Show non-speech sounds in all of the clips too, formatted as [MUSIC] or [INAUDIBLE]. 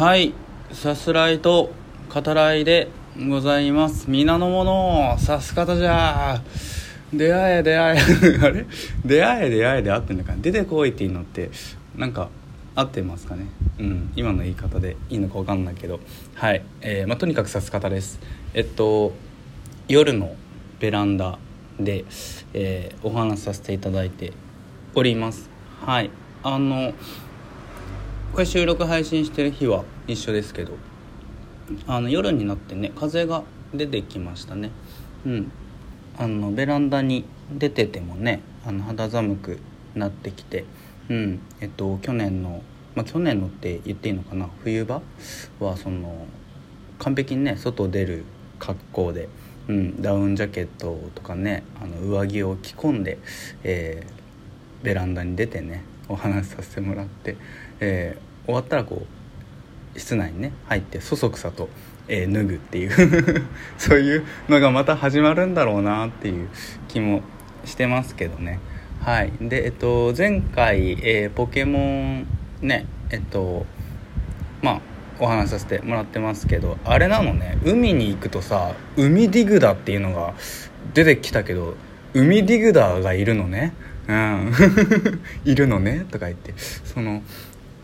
はいさすらいと語らいでございます。皆の者をさす方じゃ。出会え出会え。[LAUGHS] あれ？出会え出会えで合ってんのか。な出てこいっていうのってなんか合ってますかね。うん今の言い方で。いいのか分かんないけど。はい、えーまあ、とにかくさす方です。えっと夜のベランダで、えー、お話しさせていただいております。はいあのこれ収録配信してる日は一緒ですけど。あの夜になってね風が出てきましたね。うん。あのベランダに出ててもねあの肌寒くなってきて。うん。えっと去年のまあ去年のって言っていいのかな？冬場？はその完璧にね外出る格好で、うん、ダウンジャケットとかねあの上着を着込んで、えー、ベランダに出てねお話しさせてもらって、え、終わったらこう室内にね入ってそそくさと、えー、脱ぐっていう [LAUGHS] そういうのがまた始まるんだろうなっていう気もしてますけどね。はい。でえっと前回、えー、ポケモンねえっとまあお話しさせてもらってますけどあれなのね海に行くとさ海ディグダっていうのが出てきたけど海ディグダがいるのね。うん。[LAUGHS] いるのねとか言って。その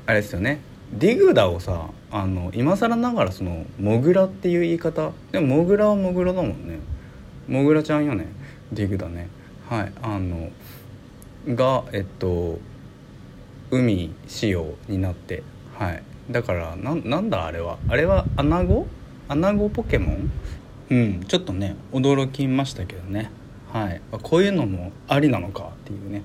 あれですよね。ディグダをさあの今更ながらそのモグラっていう言い方。でもモグラはモグラだもんね。モグラちゃんよね。ディグダね。はいあのがえっと海仕様になって。はい。だからななんだあれは。あれはアナゴ？アナゴポケモン？うんちょっとね驚きましたけどね。はい、こういうのもありなのかっていうね。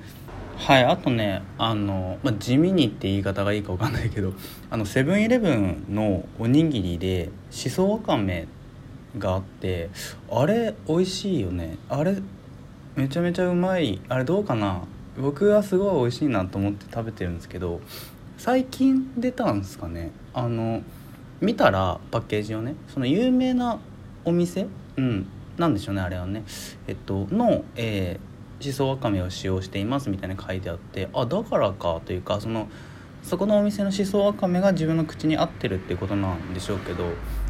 はいあとねあの、まあ、地味にって言い方がいいか分かんないけどあのセブンイレブンのおにぎりでしそわかめがあってあれ美味しいよね。あれめちゃめちゃうまい。あれどうかな。僕はすごい美味しいなと思って食べてるんですけど最近出たんですかね。あの見たらパッケージをねその有名なお店？うん。なんでしょうねあれはね。えっとの、えー、しそわかめを使用していますみたいな書いてあってあだからかというかそのそこのお店のしそわかめが自分の口に合ってるっていうことなんでしょうけど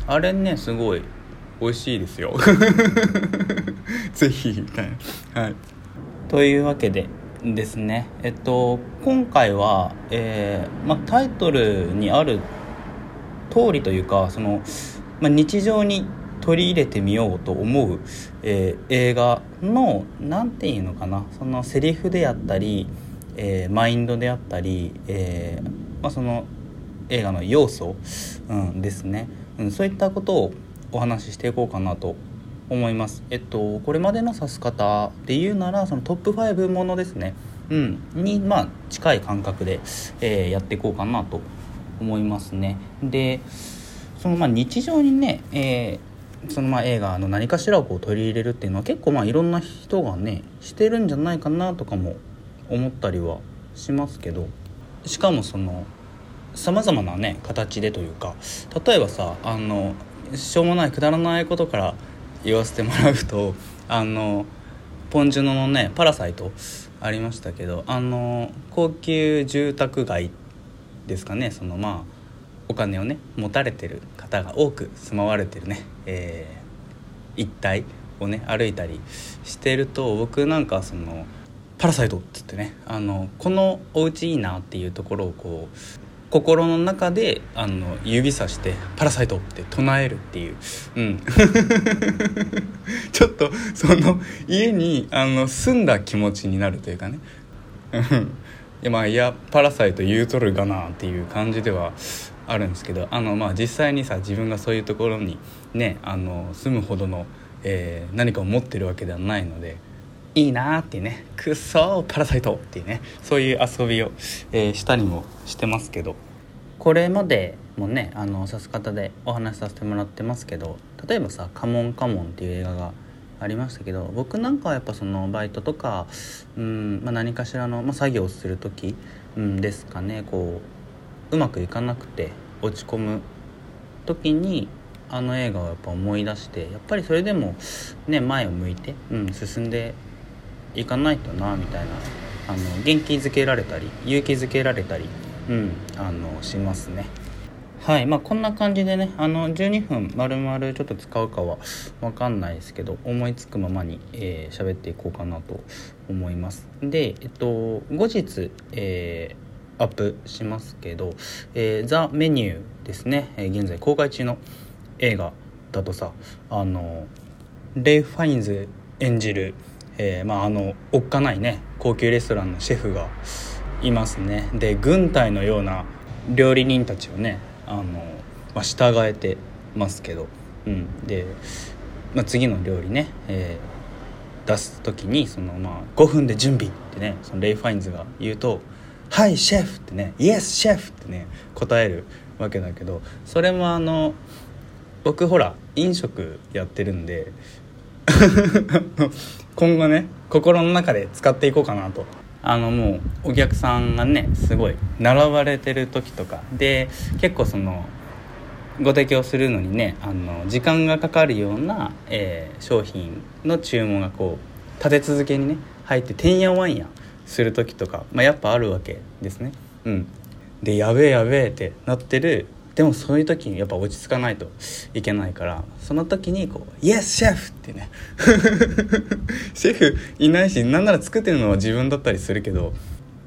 あれねすごい美味しいですよ。[LAUGHS] ぜひみたいな。はい。というわけでですねえっと今回は、えーま、タイトルにある通りというかその、ま、日常に取り入れてみようと思う、えー、映画の何て言うのかなそのセリフであったり、えー、マインドであったり、えー、まあ、その映画の要素、うん、ですね、うん、そういったことをお話ししていこうかなと思います。えっとこれまでの指す方で言うならそのトップ5ものですね、うん、にまあ近い感覚で、えやっていこうかなと思いますね。でそのまあ日常にね、えーそのまあ映画の何かしらをこう取り入れるっていうのは結構まあいろんな人がねしてるんじゃないかなとかも思ったりはしますけどしかもそのさまざまなね形でというか例えばさあのしょうもないくだらないことから言わせてもらうとあのポン・ジュノのね「パラサイト」ありましたけどあの高級住宅街ですかねそのまあお金をね持たれてる方が多く住まわれてるね、えー、一帯をね歩いたりしてると僕なんかその「パラサイト」っつってねあのこのお家いいなっていうところをこう心の中であの指さして「パラサイト」って唱えるっていう、うん、[LAUGHS] ちょっとその家にあの住んだ気持ちになるというかね。いやまあいやパラサイト言うとるがなっていう感じではあるんですけどあの、まあ、実際にさ自分がそういうところにねあの住むほどの、えー、何かを持ってるわけではないのでいいなーっていうねくっそーパラサイトっていうねそういう遊びを、えー、したりもしてますけどこれまでもねあの指す方でお話しさせてもらってますけど例えばさ「カモンカモン」っていう映画がありましたけど僕なんかはやっぱそのバイトとか、うんまあ、何かしらの、まあ、作業をする時、うん、ですかねこううまくいかなくて落ち込む時にあの映画をやっぱ思い出してやっぱりそれでもね前を向いて、うん、進んでいかないとなみたいなあの元気づけられたり勇気づけられたり、うん、あのしますね。はいまあこんな感じでねあの12分丸々ちょっと使うかは分かんないですけど思いつくままに喋、えー、っていこうかなと思いますでえっと後日、えー、アップしますけど「えー、ザ・メニュー」ですね、えー、現在公開中の映画だとさあのレイ・ファインズ演じる、えー、まああのおっかないね高級レストランのシェフがいますね。で軍隊のような料理人たちをねあの、まあ、従えてますけど、うん、で、まあ、次の料理ね、えー、出す時にその、まあ、5分で準備ってねそのレイ・ファインズが言うと「はいシェフ!」ってね「Yes chef!」ってね答えるわけだけどそれもあの僕ほら飲食やってるんで [LAUGHS] 今後ね心の中で使っていこうかなとあのもうお客さんがねすごい並ばれてる時とかで結構そのご提供するのにねあの時間がかかるような、えー、商品の注文がこう立て続けにね入っててんやわんやする時とか、まあ、やっぱあるわけですね。うん、でやべえやべえってなってる。でもそういう時にやっぱ落ち着かないといけないからその時にこう「イエスシェフ!」ってね。[LAUGHS] シェフいないしなんなら作ってるのは自分だったりするけど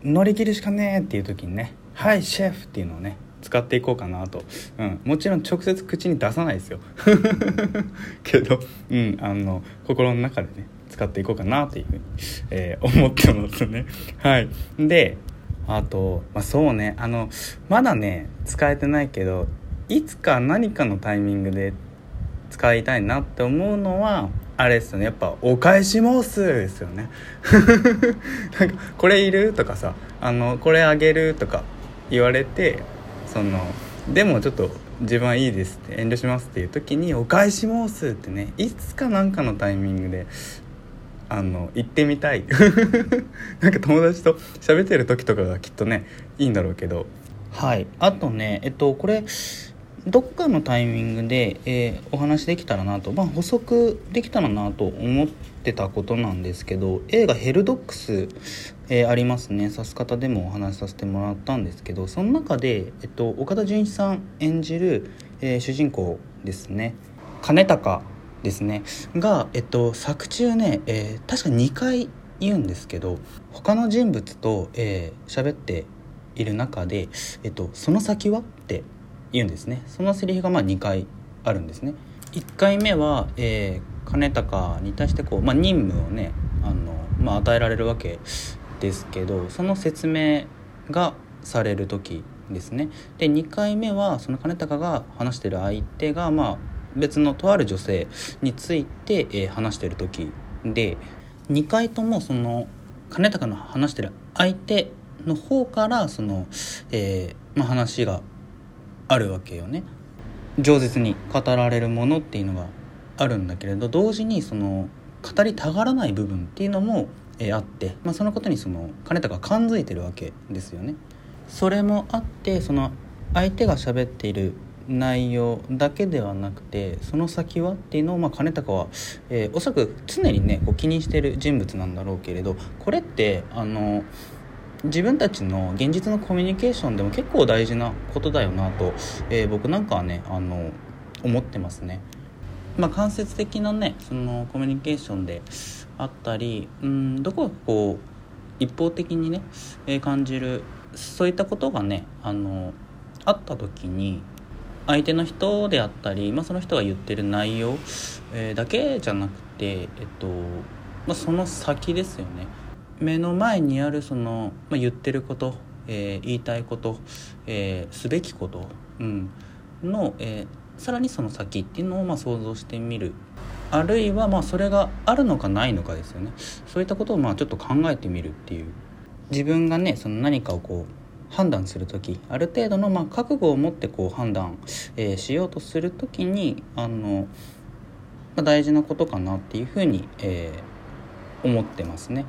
乗り切るしかねえっていう時にね「はいシェフ!」っていうのをね使っていこうかなと、うん、もちろん直接口に出さないですよ。[LAUGHS] けど、うん、あの心の中でね。使っていこうかなというふうに、えー、思ってますねはいであと、まあ、そうねあのまだね使えてないけどいつか何かのタイミングで使いたいなって思うのはあれですよねやっぱ「お返し申す」ですよね [LAUGHS] なんか「これいる?」とかさあの「これあげる?」とか言われてそのでもちょっと自分はいいですって遠慮しますっていう時に「お返し申す」ってねいつか何かのタイミングであの行ってみたい。[LAUGHS] なんか友達と喋ってる時とかがきっとねいいんだろうけど。はい。あとねえっとこれどっかのタイミングで、えー、お話できたらなと、まあ、補足できたらなと思ってたことなんですけど映画「ヘルドックス」えー、ありますね。さす方でもお話しさせてもらったんですけどその中で、えっと、岡田准一さん演じる、えー、主人公ですね。金高ですね。が、えっと、作中ね、えー、確か2回言うんですけど他の人物と喋、えー、っている中で、えっと「その先は?」って言うんですね。そのセリフがまあ2回あるんですね。1回目は、えー、金高に対してこう、まあ、任務をねあの、まあ、与えられるわけですけどその説明がされる時ですね。で2回目はその金高が話してる相手がまあ別のとある女性について、えー、話してる時で2回ともその金高の話してる相手の方からその、えーまあ、話があるわけよね。饒舌に語られるものっていうのがあるんだけれど同時にその語りたがらない部分っていうのも、えー、あって、まあ、そのことにその金高が感づいてるわけですよね。それもあってその相手が喋っている内容だけではなくてその先はっていうのを、まあ、金高は、えー、おそらく常にねこう気にしてる人物なんだろうけれどこれってあの自分たちの現実のコミュニケーションでも結構大事なことだよなと、えー、僕なんかはねあの思ってますね。まあ、間接的なねそのコミュニケーションであったりうんどこかこう一方的にね、えー、感じるそういったことがねあのあった時に相手の人であったり、まあ、その人が言ってる内容、えー、だけじゃなくて、えっとまあ、その先ですよね。目の前にあるその、まあ、言ってること、えー、言いたいこと、えー、すべきこと、うん、の、えー、さらにその先っていうのをまあ想像してみる。あるいはまあそれがあるのかないのかですよね。そういったことをまあちょっと考えてみるっていう。自分がねその何かをこう判断する時ある程度のま覚悟を持ってこう判断、えー、しようとする時にあの、まあ、大事なことかなっていうふうに、えー、思ってますね。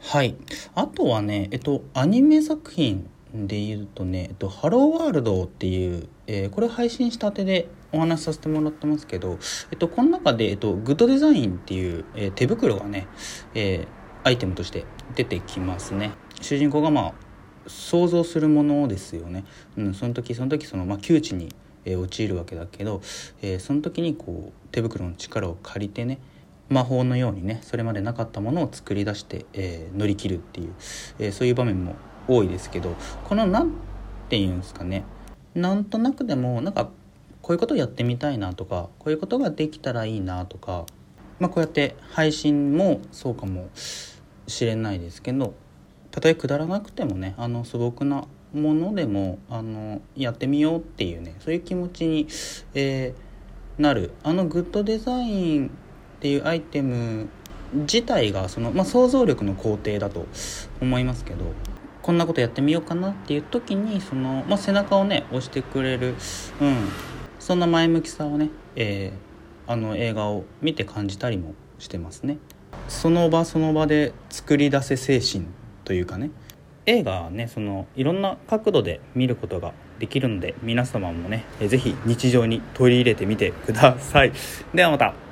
はいあとはねえっとアニメ作品で言うとね「えっと、ハローワールド」っていう、えー、これ配信したてでお話しさせてもらってますけど、えっと、この中で、えっと、グッドデザインっていう、えー、手袋がね、えー、アイテムとして出てきますね主人公がまあ想像するものですよね、うん、その時その時その、まあ、窮地に、えー、陥るわけだけど、えー、その時にこう手袋の力を借りてね魔法のようにねそれまでなかったものを作り出して、えー、乗り切るっていう、え、そういう場面も多いですけどこの何て言うんですかねなんとなくでもなんかこういうことをやってみたいなとかこういうことができたらいいなとか、まあ、こうやって配信もそうかもしれないですけどたとえくだらなくてもねあの素朴なものでもあのやってみようっていうねそういう気持ちに、えー、なるあのグッドデザインっていうアイテム自体がその、まあ、想像力の工程だと思いますけどこんなことやってみようかなっていう時にその、まあ、背中をね押してくれる、うん、そんな前向きさをね、えー、あの映画を見て感じたりもしてますね。その場その場で作り出せ精神というかね。映画はねそのいろんな角度で見ることができるので皆様もね是非日常に取り入れてみてください。ではまた。